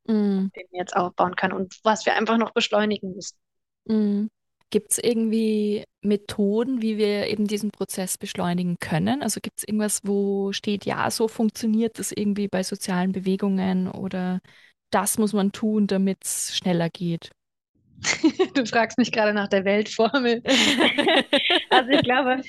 mm. den wir jetzt aufbauen können und was wir einfach noch beschleunigen müssen. Mm. Gibt es irgendwie Methoden, wie wir eben diesen Prozess beschleunigen können? Also gibt es irgendwas, wo steht, ja, so funktioniert das irgendwie bei sozialen Bewegungen oder das muss man tun, damit es schneller geht? Du fragst mich gerade nach der Weltformel. also ich glaube,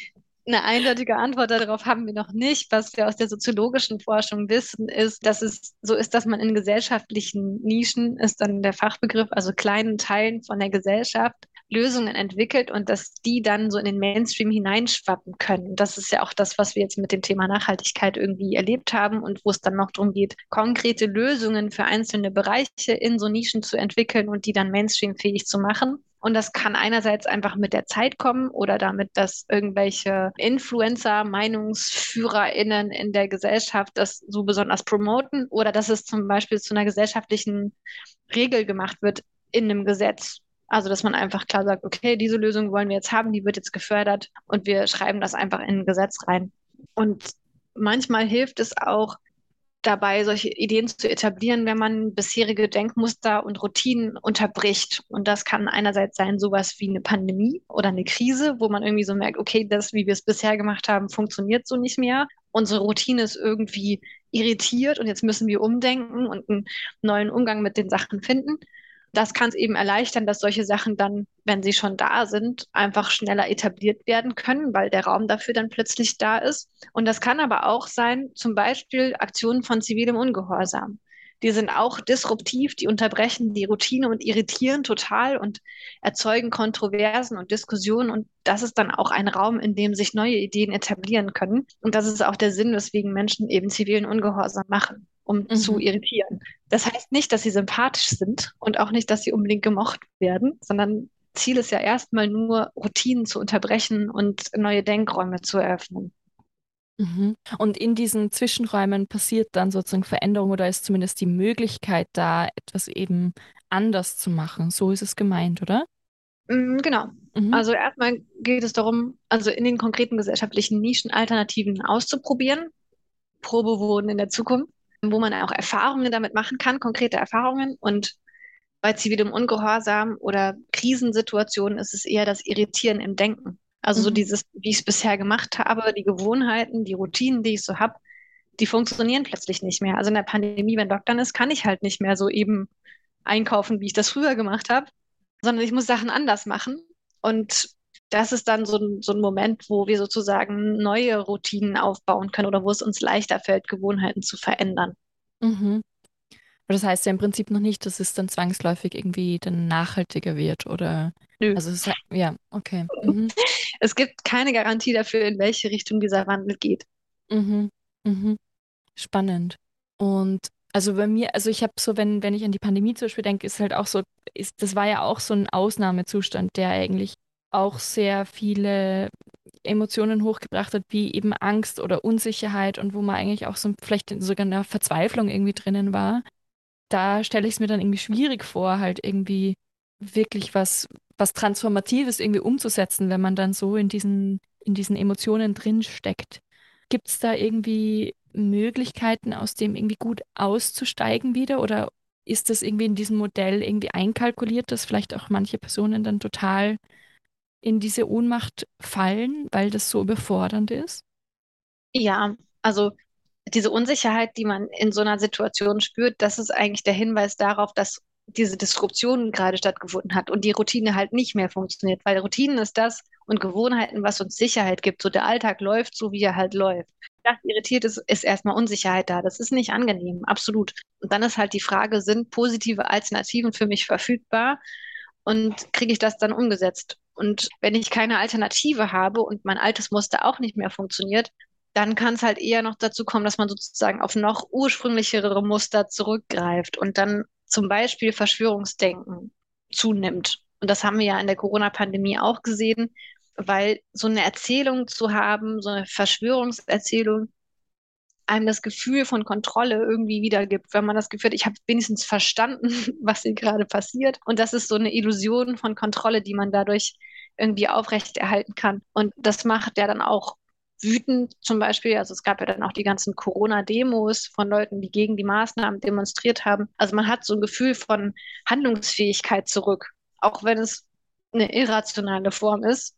eine eindeutige Antwort darauf haben wir noch nicht. Was wir aus der soziologischen Forschung wissen, ist, dass es so ist, dass man in gesellschaftlichen Nischen, ist dann der Fachbegriff, also kleinen Teilen von der Gesellschaft, Lösungen entwickelt und dass die dann so in den Mainstream hineinschwappen können. Das ist ja auch das, was wir jetzt mit dem Thema Nachhaltigkeit irgendwie erlebt haben und wo es dann noch darum geht, konkrete Lösungen für einzelne Bereiche in so Nischen zu entwickeln und die dann mainstreamfähig zu machen. Und das kann einerseits einfach mit der Zeit kommen oder damit, dass irgendwelche Influencer, MeinungsführerInnen in der Gesellschaft das so besonders promoten oder dass es zum Beispiel zu einer gesellschaftlichen Regel gemacht wird in einem Gesetz. Also, dass man einfach klar sagt, okay, diese Lösung wollen wir jetzt haben, die wird jetzt gefördert und wir schreiben das einfach in ein Gesetz rein. Und manchmal hilft es auch, dabei, solche Ideen zu etablieren, wenn man bisherige Denkmuster und Routinen unterbricht. Und das kann einerseits sein, sowas wie eine Pandemie oder eine Krise, wo man irgendwie so merkt, okay, das, wie wir es bisher gemacht haben, funktioniert so nicht mehr. Unsere Routine ist irgendwie irritiert und jetzt müssen wir umdenken und einen neuen Umgang mit den Sachen finden das kann es eben erleichtern, dass solche Sachen dann, wenn sie schon da sind, einfach schneller etabliert werden können, weil der Raum dafür dann plötzlich da ist. Und das kann aber auch sein, zum Beispiel Aktionen von zivilem Ungehorsam. Die sind auch disruptiv, die unterbrechen die Routine und irritieren total und erzeugen Kontroversen und Diskussionen. Und das ist dann auch ein Raum, in dem sich neue Ideen etablieren können. Und das ist auch der Sinn, weswegen Menschen eben zivilen Ungehorsam machen um mhm. zu irritieren. Das heißt nicht, dass sie sympathisch sind und auch nicht, dass sie unbedingt gemocht werden, sondern Ziel ist ja erstmal nur, Routinen zu unterbrechen und neue Denkräume zu eröffnen. Mhm. Und in diesen Zwischenräumen passiert dann sozusagen Veränderung oder ist zumindest die Möglichkeit da, etwas eben anders zu machen. So ist es gemeint, oder? Mm, genau. Mhm. Also erstmal geht es darum, also in den konkreten gesellschaftlichen Nischen Alternativen auszuprobieren, Probewohnen in der Zukunft wo man auch Erfahrungen damit machen kann, konkrete Erfahrungen. Und bei zivilem Ungehorsam oder Krisensituationen ist es eher das Irritieren im Denken. Also mhm. so dieses, wie ich es bisher gemacht habe, die Gewohnheiten, die Routinen, die ich so habe, die funktionieren plötzlich nicht mehr. Also in der Pandemie, wenn Lockdown ist, kann ich halt nicht mehr so eben einkaufen, wie ich das früher gemacht habe, sondern ich muss Sachen anders machen. Und das ist dann so ein, so ein Moment, wo wir sozusagen neue Routinen aufbauen können oder wo es uns leichter fällt, Gewohnheiten zu verändern. Mhm. das heißt ja im Prinzip noch nicht, dass es dann zwangsläufig irgendwie dann nachhaltiger wird oder. Nö. Also es, ja, okay. Mhm. Es gibt keine Garantie dafür, in welche Richtung dieser Wandel geht. Mhm. Mhm. Spannend. Und also bei mir, also ich habe so, wenn, wenn ich an die Pandemie zum Beispiel denke, ist halt auch so, ist, das war ja auch so ein Ausnahmezustand, der eigentlich auch sehr viele Emotionen hochgebracht hat, wie eben Angst oder Unsicherheit und wo man eigentlich auch so vielleicht sogar eine Verzweiflung irgendwie drinnen war. Da stelle ich es mir dann irgendwie schwierig vor, halt irgendwie wirklich was, was Transformatives irgendwie umzusetzen, wenn man dann so in diesen, in diesen Emotionen drin steckt. Gibt es da irgendwie Möglichkeiten, aus dem irgendwie gut auszusteigen wieder? Oder ist das irgendwie in diesem Modell irgendwie einkalkuliert, dass vielleicht auch manche Personen dann total in diese Ohnmacht fallen, weil das so überfordernd ist? Ja, also diese Unsicherheit, die man in so einer Situation spürt, das ist eigentlich der Hinweis darauf, dass diese Disruption gerade stattgefunden hat und die Routine halt nicht mehr funktioniert, weil Routinen ist das und Gewohnheiten, was uns Sicherheit gibt. So der Alltag läuft so, wie er halt läuft. Das irritiert ist, ist erstmal Unsicherheit da. Das ist nicht angenehm, absolut. Und dann ist halt die Frage, sind positive Alternativen für mich verfügbar und kriege ich das dann umgesetzt? Und wenn ich keine Alternative habe und mein altes Muster auch nicht mehr funktioniert, dann kann es halt eher noch dazu kommen, dass man sozusagen auf noch ursprünglichere Muster zurückgreift und dann zum Beispiel Verschwörungsdenken zunimmt. Und das haben wir ja in der Corona-Pandemie auch gesehen, weil so eine Erzählung zu haben, so eine Verschwörungserzählung, einem das Gefühl von Kontrolle irgendwie wiedergibt, wenn man das Gefühl hat, ich habe wenigstens verstanden, was hier gerade passiert. Und das ist so eine Illusion von Kontrolle, die man dadurch irgendwie aufrechterhalten kann. Und das macht ja dann auch wütend zum Beispiel. Also es gab ja dann auch die ganzen Corona-Demos von Leuten, die gegen die Maßnahmen demonstriert haben. Also man hat so ein Gefühl von Handlungsfähigkeit zurück, auch wenn es eine irrationale Form ist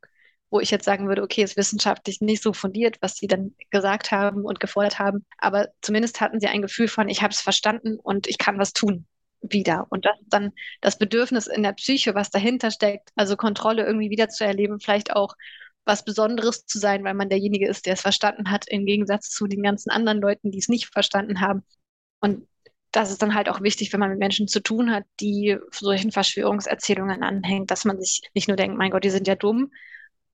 wo ich jetzt sagen würde, okay, ist wissenschaftlich nicht so fundiert, was sie dann gesagt haben und gefordert haben. Aber zumindest hatten sie ein Gefühl von, ich habe es verstanden und ich kann was tun wieder. Und das ist dann das Bedürfnis in der Psyche, was dahinter steckt, also Kontrolle irgendwie wieder zu erleben, vielleicht auch was Besonderes zu sein, weil man derjenige ist, der es verstanden hat, im Gegensatz zu den ganzen anderen Leuten, die es nicht verstanden haben. Und das ist dann halt auch wichtig, wenn man mit Menschen zu tun hat, die solchen Verschwörungserzählungen anhängen, dass man sich nicht nur denkt, mein Gott, die sind ja dumm,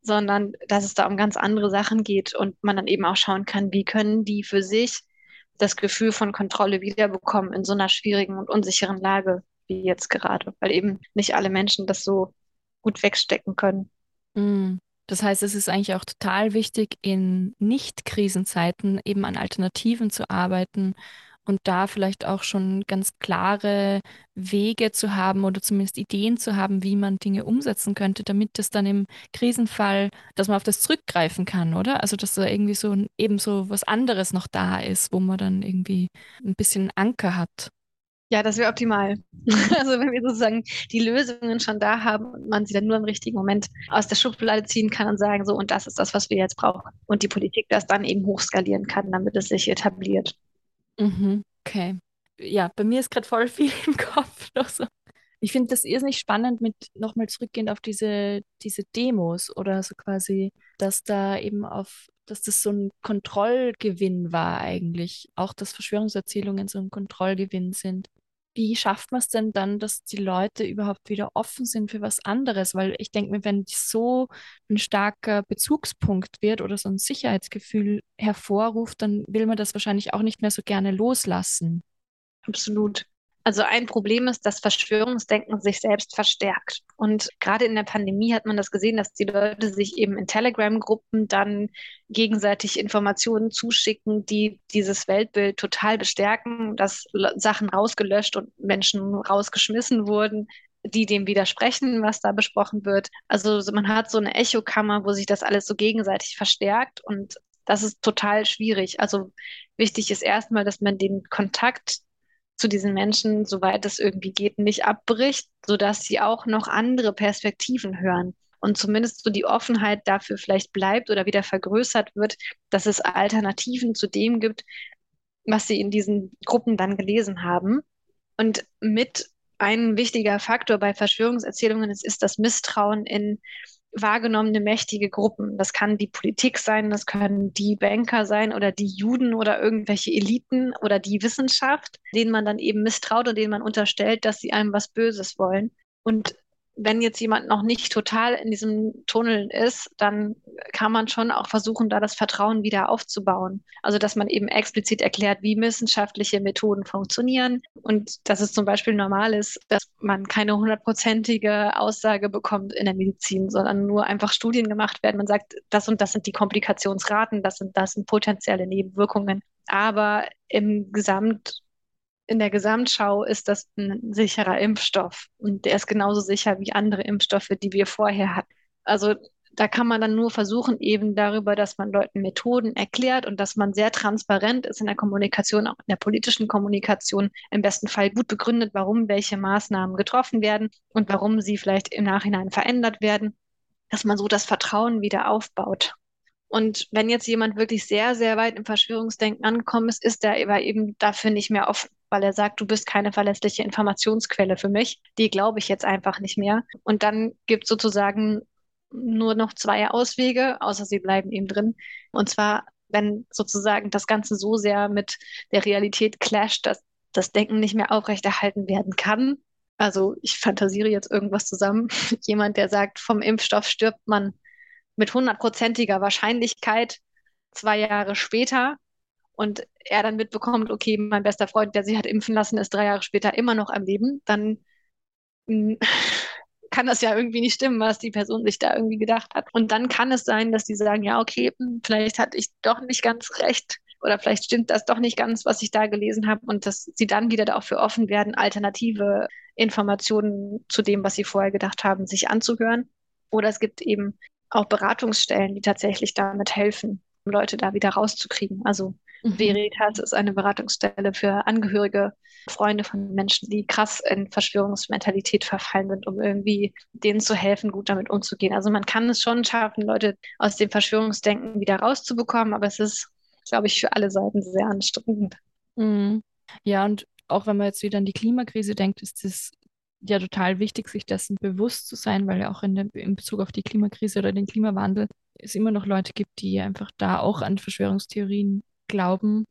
sondern dass es da um ganz andere Sachen geht und man dann eben auch schauen kann, wie können die für sich das Gefühl von Kontrolle wiederbekommen in so einer schwierigen und unsicheren Lage wie jetzt gerade, weil eben nicht alle Menschen das so gut wegstecken können. Mm. Das heißt, es ist eigentlich auch total wichtig, in Nicht-Krisenzeiten eben an Alternativen zu arbeiten und da vielleicht auch schon ganz klare Wege zu haben oder zumindest Ideen zu haben, wie man Dinge umsetzen könnte, damit das dann im Krisenfall, dass man auf das zurückgreifen kann, oder? Also dass da irgendwie so eben so was anderes noch da ist, wo man dann irgendwie ein bisschen Anker hat. Ja, das wäre optimal. Also wenn wir sozusagen die Lösungen schon da haben und man sie dann nur im richtigen Moment aus der Schublade ziehen kann und sagen, so, und das ist das, was wir jetzt brauchen. Und die Politik das dann eben hochskalieren kann, damit es sich etabliert. Mhm, okay. Ja, bei mir ist gerade voll viel im Kopf noch so. Ich finde das irrsinnig spannend mit nochmal zurückgehend auf diese, diese Demos oder so quasi, dass da eben auf, dass das so ein Kontrollgewinn war eigentlich. Auch dass Verschwörungserzählungen so ein Kontrollgewinn sind wie schafft man es denn dann, dass die Leute überhaupt wieder offen sind für was anderes? Weil ich denke mir, wenn so ein starker Bezugspunkt wird oder so ein Sicherheitsgefühl hervorruft, dann will man das wahrscheinlich auch nicht mehr so gerne loslassen. Absolut. Also ein Problem ist, dass Verschwörungsdenken sich selbst verstärkt. Und gerade in der Pandemie hat man das gesehen, dass die Leute sich eben in Telegram-Gruppen dann gegenseitig Informationen zuschicken, die dieses Weltbild total bestärken, dass Sachen rausgelöscht und Menschen rausgeschmissen wurden die dem widersprechen, was da besprochen wird. Also man hat so eine Echokammer, wo sich das alles so gegenseitig verstärkt und das ist total schwierig. Also wichtig ist erstmal, dass man den Kontakt zu diesen Menschen, soweit es irgendwie geht, nicht abbricht, sodass sie auch noch andere Perspektiven hören und zumindest so die Offenheit dafür vielleicht bleibt oder wieder vergrößert wird, dass es Alternativen zu dem gibt, was sie in diesen Gruppen dann gelesen haben. Und mit ein wichtiger Faktor bei Verschwörungserzählungen ist, ist das Misstrauen in wahrgenommene mächtige Gruppen. Das kann die Politik sein, das können die Banker sein oder die Juden oder irgendwelche Eliten oder die Wissenschaft, denen man dann eben misstraut und denen man unterstellt, dass sie einem was Böses wollen. Und wenn jetzt jemand noch nicht total in diesem Tunnel ist, dann kann man schon auch versuchen, da das Vertrauen wieder aufzubauen. Also, dass man eben explizit erklärt, wie wissenschaftliche Methoden funktionieren und dass es zum Beispiel normal ist, dass man keine hundertprozentige Aussage bekommt in der Medizin, sondern nur einfach Studien gemacht werden. Man sagt, das und das sind die Komplikationsraten, das sind, das sind potenzielle Nebenwirkungen. Aber im Gesamt in der Gesamtschau ist das ein sicherer Impfstoff und der ist genauso sicher wie andere Impfstoffe, die wir vorher hatten. Also da kann man dann nur versuchen, eben darüber, dass man Leuten Methoden erklärt und dass man sehr transparent ist in der Kommunikation, auch in der politischen Kommunikation, im besten Fall gut begründet, warum welche Maßnahmen getroffen werden und warum sie vielleicht im Nachhinein verändert werden, dass man so das Vertrauen wieder aufbaut. Und wenn jetzt jemand wirklich sehr, sehr weit im Verschwörungsdenken angekommen ist, ist er aber eben dafür nicht mehr offen weil er sagt, du bist keine verlässliche Informationsquelle für mich. Die glaube ich jetzt einfach nicht mehr. Und dann gibt es sozusagen nur noch zwei Auswege, außer sie bleiben eben drin. Und zwar, wenn sozusagen das Ganze so sehr mit der Realität clasht, dass das Denken nicht mehr aufrechterhalten werden kann. Also ich fantasiere jetzt irgendwas zusammen. Jemand, der sagt, vom Impfstoff stirbt man mit hundertprozentiger Wahrscheinlichkeit zwei Jahre später, und er dann mitbekommt, okay, mein bester Freund, der sich hat impfen lassen, ist drei Jahre später immer noch am Leben, dann hm, kann das ja irgendwie nicht stimmen, was die Person sich da irgendwie gedacht hat. Und dann kann es sein, dass die sagen, ja, okay, hm, vielleicht hatte ich doch nicht ganz recht oder vielleicht stimmt das doch nicht ganz, was ich da gelesen habe und dass sie dann wieder dafür offen werden, alternative Informationen zu dem, was sie vorher gedacht haben, sich anzuhören. Oder es gibt eben auch Beratungsstellen, die tatsächlich damit helfen, Leute da wieder rauszukriegen. Also Mhm. Veritas ist eine Beratungsstelle für Angehörige, Freunde von Menschen, die krass in Verschwörungsmentalität verfallen sind, um irgendwie denen zu helfen, gut damit umzugehen. Also man kann es schon schaffen, Leute aus dem Verschwörungsdenken wieder rauszubekommen, aber es ist, glaube ich, für alle Seiten sehr anstrengend. Mhm. Ja, und auch wenn man jetzt wieder an die Klimakrise denkt, ist es ja total wichtig, sich dessen bewusst zu sein, weil ja auch in, der, in Bezug auf die Klimakrise oder den Klimawandel es immer noch Leute gibt, die einfach da auch an Verschwörungstheorien glauben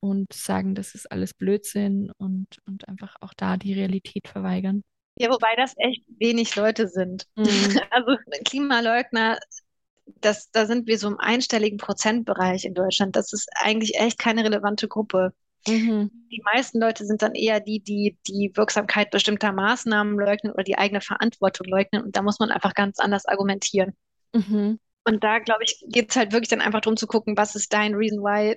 und sagen, das ist alles Blödsinn und, und einfach auch da die Realität verweigern. Ja, wobei das echt wenig Leute sind. Mhm. Also Klimaleugner, das, da sind wir so im einstelligen Prozentbereich in Deutschland. Das ist eigentlich echt keine relevante Gruppe. Mhm. Die meisten Leute sind dann eher die, die die Wirksamkeit bestimmter Maßnahmen leugnen oder die eigene Verantwortung leugnen. Und da muss man einfach ganz anders argumentieren. Mhm. Und da, glaube ich, geht es halt wirklich dann einfach darum zu gucken, was ist dein Reason Why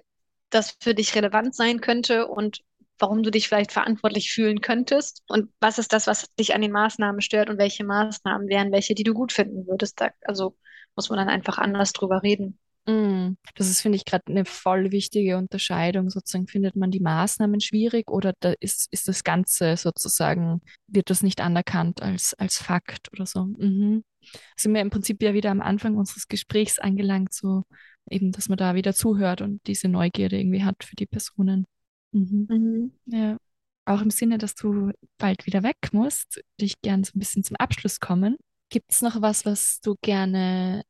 das für dich relevant sein könnte und warum du dich vielleicht verantwortlich fühlen könntest und was ist das, was dich an den Maßnahmen stört und welche Maßnahmen wären welche, die du gut finden würdest. Da, also muss man dann einfach anders drüber reden. Mm, das ist, finde ich, gerade eine voll wichtige Unterscheidung. Sozusagen findet man die Maßnahmen schwierig oder da ist, ist das Ganze sozusagen, wird das nicht anerkannt als, als Fakt oder so. Mhm sind wir im Prinzip ja wieder am Anfang unseres Gesprächs angelangt, so eben, dass man da wieder zuhört und diese Neugierde irgendwie hat für die Personen. Mhm. Mhm. Ja. Auch im Sinne, dass du bald wieder weg musst, würde ich gerne so ein bisschen zum Abschluss kommen. Gibt es noch was, was du gerne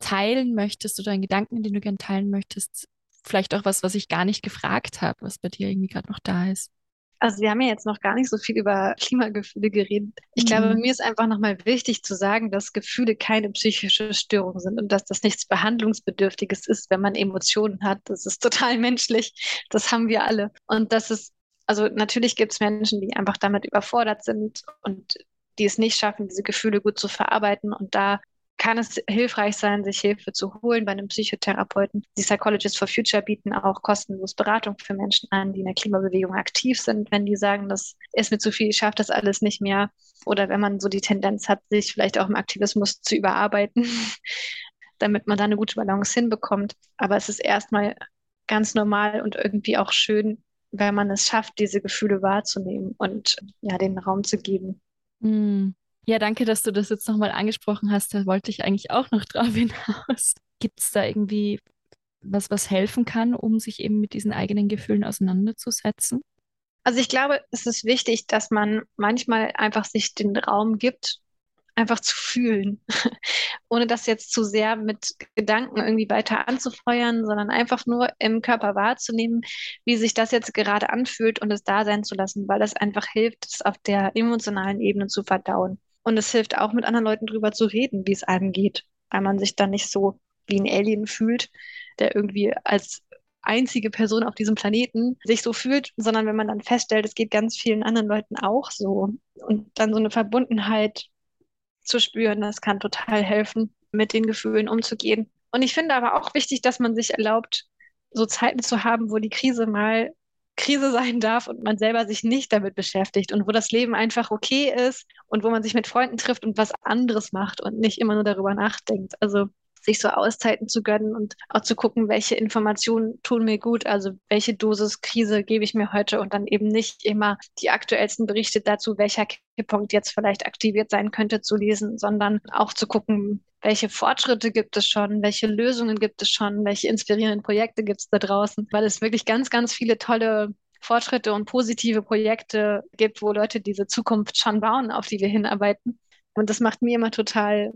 teilen möchtest oder einen Gedanken, den du gerne teilen möchtest? Vielleicht auch was, was ich gar nicht gefragt habe, was bei dir irgendwie gerade noch da ist. Also wir haben ja jetzt noch gar nicht so viel über Klimagefühle geredet. Ich mhm. glaube, mir ist einfach nochmal wichtig zu sagen, dass Gefühle keine psychische Störung sind und dass das nichts Behandlungsbedürftiges ist, wenn man Emotionen hat. Das ist total menschlich. Das haben wir alle. Und das ist, also natürlich gibt es Menschen, die einfach damit überfordert sind und die es nicht schaffen, diese Gefühle gut zu verarbeiten. Und da kann es hilfreich sein, sich Hilfe zu holen bei einem Psychotherapeuten. Die Psychologists for Future bieten auch kostenlos Beratung für Menschen an, die in der Klimabewegung aktiv sind, wenn die sagen, das ist mir zu viel, ich schaffe das alles nicht mehr. Oder wenn man so die Tendenz hat, sich vielleicht auch im Aktivismus zu überarbeiten, damit man da eine gute Balance hinbekommt. Aber es ist erstmal ganz normal und irgendwie auch schön, wenn man es schafft, diese Gefühle wahrzunehmen und ja, den Raum zu geben. Mm. Ja, danke, dass du das jetzt nochmal angesprochen hast. Da wollte ich eigentlich auch noch drauf hinaus. Gibt es da irgendwie was, was helfen kann, um sich eben mit diesen eigenen Gefühlen auseinanderzusetzen? Also ich glaube, es ist wichtig, dass man manchmal einfach sich den Raum gibt, einfach zu fühlen, ohne das jetzt zu sehr mit Gedanken irgendwie weiter anzufeuern, sondern einfach nur im Körper wahrzunehmen, wie sich das jetzt gerade anfühlt und es da sein zu lassen, weil das einfach hilft, es auf der emotionalen Ebene zu verdauen. Und es hilft auch, mit anderen Leuten drüber zu reden, wie es einem geht, weil man sich dann nicht so wie ein Alien fühlt, der irgendwie als einzige Person auf diesem Planeten sich so fühlt, sondern wenn man dann feststellt, es geht ganz vielen anderen Leuten auch so und dann so eine Verbundenheit zu spüren, das kann total helfen, mit den Gefühlen umzugehen. Und ich finde aber auch wichtig, dass man sich erlaubt, so Zeiten zu haben, wo die Krise mal Krise sein darf und man selber sich nicht damit beschäftigt und wo das Leben einfach okay ist und wo man sich mit Freunden trifft und was anderes macht und nicht immer nur darüber nachdenkt. Also sich so Auszeiten zu gönnen und auch zu gucken, welche Informationen tun mir gut, also welche Dosis Krise gebe ich mir heute und dann eben nicht immer die aktuellsten Berichte dazu, welcher Kipppunkt jetzt vielleicht aktiviert sein könnte, zu lesen, sondern auch zu gucken, welche Fortschritte gibt es schon, welche Lösungen gibt es schon, welche inspirierenden Projekte gibt es da draußen, weil es wirklich ganz, ganz viele tolle Fortschritte und positive Projekte gibt, wo Leute diese Zukunft schon bauen, auf die wir hinarbeiten. Und das macht mir immer total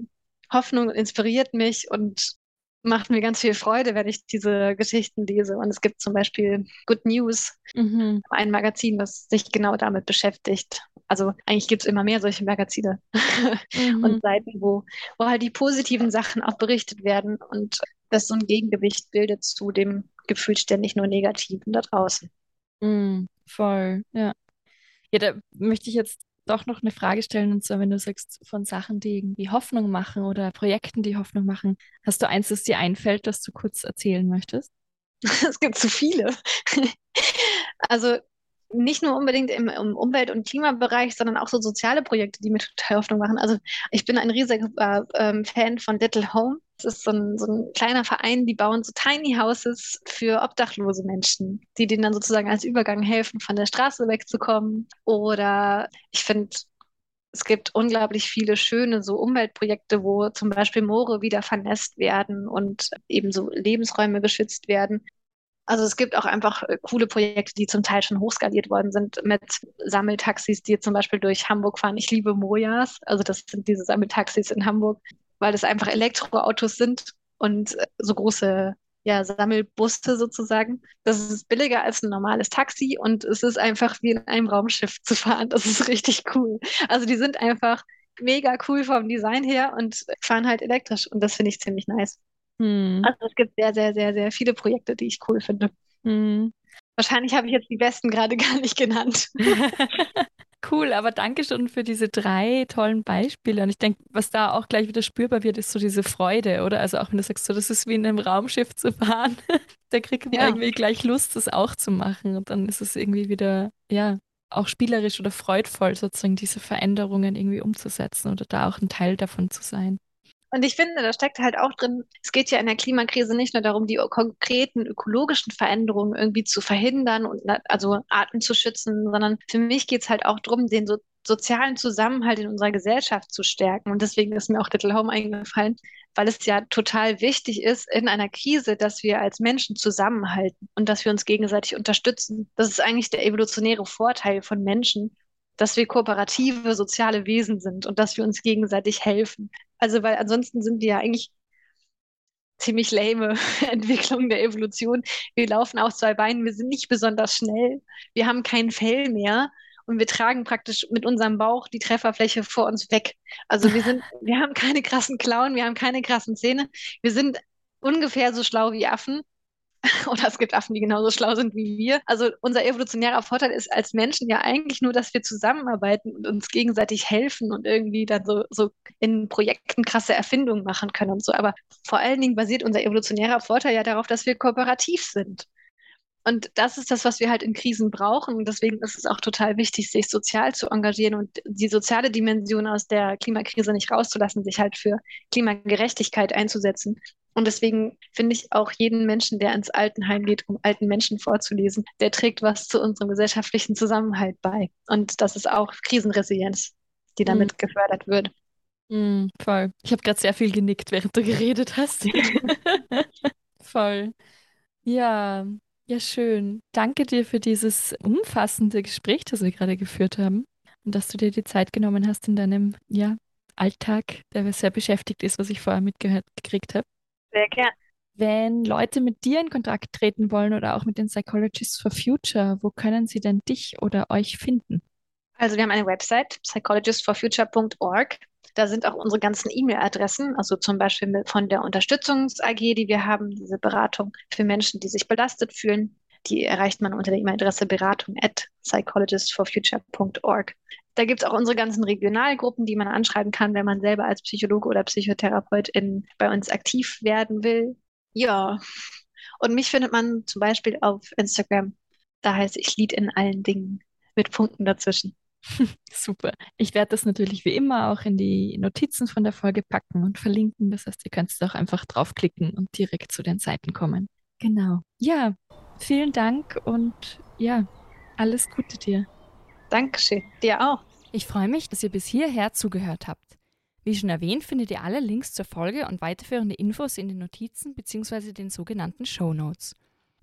Hoffnung inspiriert mich und macht mir ganz viel Freude, wenn ich diese Geschichten lese. Und es gibt zum Beispiel Good News, mhm. ein Magazin, das sich genau damit beschäftigt. Also eigentlich gibt es immer mehr solche Magazine mhm. und Seiten, wo, wo halt die positiven Sachen auch berichtet werden und das so ein Gegengewicht bildet zu dem Gefühl ständig nur Negativen da draußen. Mhm, voll, ja. Ja, da möchte ich jetzt doch noch eine Frage stellen, und zwar, wenn du sagst, von Sachen, die irgendwie Hoffnung machen oder Projekten, die Hoffnung machen, hast du eins, das dir einfällt, das du kurz erzählen möchtest? Es gibt zu viele. Also nicht nur unbedingt im, im, Umwelt- und Klimabereich, sondern auch so soziale Projekte, die mir total Hoffnung machen. Also ich bin ein riesiger äh, Fan von Little Home. Das ist so ein, so ein kleiner Verein, die bauen so Tiny Houses für obdachlose Menschen, die denen dann sozusagen als Übergang helfen, von der Straße wegzukommen. Oder ich finde, es gibt unglaublich viele schöne so Umweltprojekte, wo zum Beispiel Moore wieder vernässt werden und eben so Lebensräume geschützt werden. Also es gibt auch einfach äh, coole Projekte, die zum Teil schon hochskaliert worden sind mit Sammeltaxis, die zum Beispiel durch Hamburg fahren. Ich liebe Mojas, also das sind diese Sammeltaxis in Hamburg, weil das einfach Elektroautos sind und äh, so große ja, Sammelbusse sozusagen. Das ist billiger als ein normales Taxi und es ist einfach wie in einem Raumschiff zu fahren. Das ist richtig cool. Also die sind einfach mega cool vom Design her und fahren halt elektrisch und das finde ich ziemlich nice. Hm. Also es gibt sehr, sehr, sehr, sehr viele Projekte, die ich cool finde. Hm. Wahrscheinlich habe ich jetzt die besten gerade gar nicht genannt. cool, aber danke schon für diese drei tollen Beispiele. Und ich denke, was da auch gleich wieder spürbar wird, ist so diese Freude, oder? Also auch wenn du sagst, so, das ist wie in einem Raumschiff zu fahren, da kriegt man ja. irgendwie gleich Lust, das auch zu machen. Und dann ist es irgendwie wieder, ja, auch spielerisch oder freudvoll, sozusagen diese Veränderungen irgendwie umzusetzen oder da auch ein Teil davon zu sein. Und ich finde, da steckt halt auch drin, es geht ja in der Klimakrise nicht nur darum, die konkreten ökologischen Veränderungen irgendwie zu verhindern und also Arten zu schützen, sondern für mich geht es halt auch darum, den so sozialen Zusammenhalt in unserer Gesellschaft zu stärken. Und deswegen ist mir auch Little Home eingefallen, weil es ja total wichtig ist in einer Krise, dass wir als Menschen zusammenhalten und dass wir uns gegenseitig unterstützen. Das ist eigentlich der evolutionäre Vorteil von Menschen, dass wir kooperative soziale Wesen sind und dass wir uns gegenseitig helfen. Also, weil ansonsten sind wir ja eigentlich ziemlich lame Entwicklung der Evolution. Wir laufen auf zwei Beinen, wir sind nicht besonders schnell, wir haben kein Fell mehr und wir tragen praktisch mit unserem Bauch die Trefferfläche vor uns weg. Also wir sind, wir haben keine krassen Klauen, wir haben keine krassen Zähne, wir sind ungefähr so schlau wie Affen oder es gibt Affen, die genauso schlau sind wie wir. Also unser evolutionärer Vorteil ist als Menschen ja eigentlich nur, dass wir zusammenarbeiten und uns gegenseitig helfen und irgendwie dann so, so in Projekten krasse Erfindungen machen können und so. Aber vor allen Dingen basiert unser evolutionärer Vorteil ja darauf, dass wir kooperativ sind. Und das ist das, was wir halt in Krisen brauchen. Und deswegen ist es auch total wichtig, sich sozial zu engagieren und die soziale Dimension aus der Klimakrise nicht rauszulassen, sich halt für Klimagerechtigkeit einzusetzen. Und deswegen finde ich auch jeden Menschen, der ins Altenheim geht, um alten Menschen vorzulesen, der trägt was zu unserem gesellschaftlichen Zusammenhalt bei. Und das ist auch Krisenresilienz, die damit mhm. gefördert wird. Mhm, voll. Ich habe gerade sehr viel genickt, während du geredet hast. voll. Ja, ja, schön. Danke dir für dieses umfassende Gespräch, das wir gerade geführt haben und dass du dir die Zeit genommen hast in deinem, ja, Alltag, der sehr beschäftigt ist, was ich vorher mitgehört gekriegt habe. Sehr gern. Wenn Leute mit dir in Kontakt treten wollen oder auch mit den Psychologists for Future, wo können sie denn dich oder euch finden? Also wir haben eine Website, psychologistforfuture.org. Da sind auch unsere ganzen E-Mail-Adressen, also zum Beispiel von der Unterstützungs-AG, die wir haben, diese Beratung für Menschen, die sich belastet fühlen. Die erreicht man unter der E-Mail-Adresse beratung at psychologistforfuture.org. Da gibt es auch unsere ganzen Regionalgruppen, die man anschreiben kann, wenn man selber als Psychologe oder Psychotherapeutin bei uns aktiv werden will. Ja, und mich findet man zum Beispiel auf Instagram. Da heißt ich Lied in allen Dingen mit Punkten dazwischen. Super. Ich werde das natürlich wie immer auch in die Notizen von der Folge packen und verlinken. Das heißt, ihr könnt es auch einfach draufklicken und direkt zu den Seiten kommen. Genau. Ja, vielen Dank und ja, alles Gute dir. Dankeschön. Dir auch. Ich freue mich, dass ihr bis hierher zugehört habt. Wie schon erwähnt, findet ihr alle Links zur Folge und weiterführende Infos in den Notizen bzw. den sogenannten Show Notes.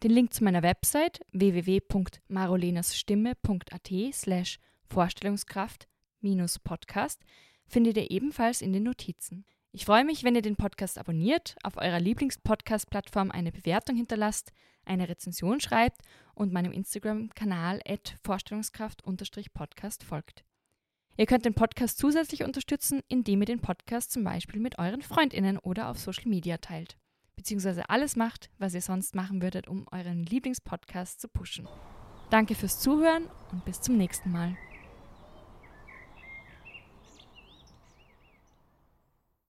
Den Link zu meiner Website www.marolenasstimme.at slash Vorstellungskraft-Podcast findet ihr ebenfalls in den Notizen. Ich freue mich, wenn ihr den Podcast abonniert, auf eurer Lieblings-Podcast-Plattform eine Bewertung hinterlasst, eine Rezension schreibt und meinem Instagram-Kanal Vorstellungskraft-Podcast folgt. Ihr könnt den Podcast zusätzlich unterstützen, indem ihr den Podcast zum Beispiel mit euren FreundInnen oder auf Social Media teilt. Beziehungsweise alles macht, was ihr sonst machen würdet, um euren Lieblingspodcast zu pushen. Danke fürs Zuhören und bis zum nächsten Mal.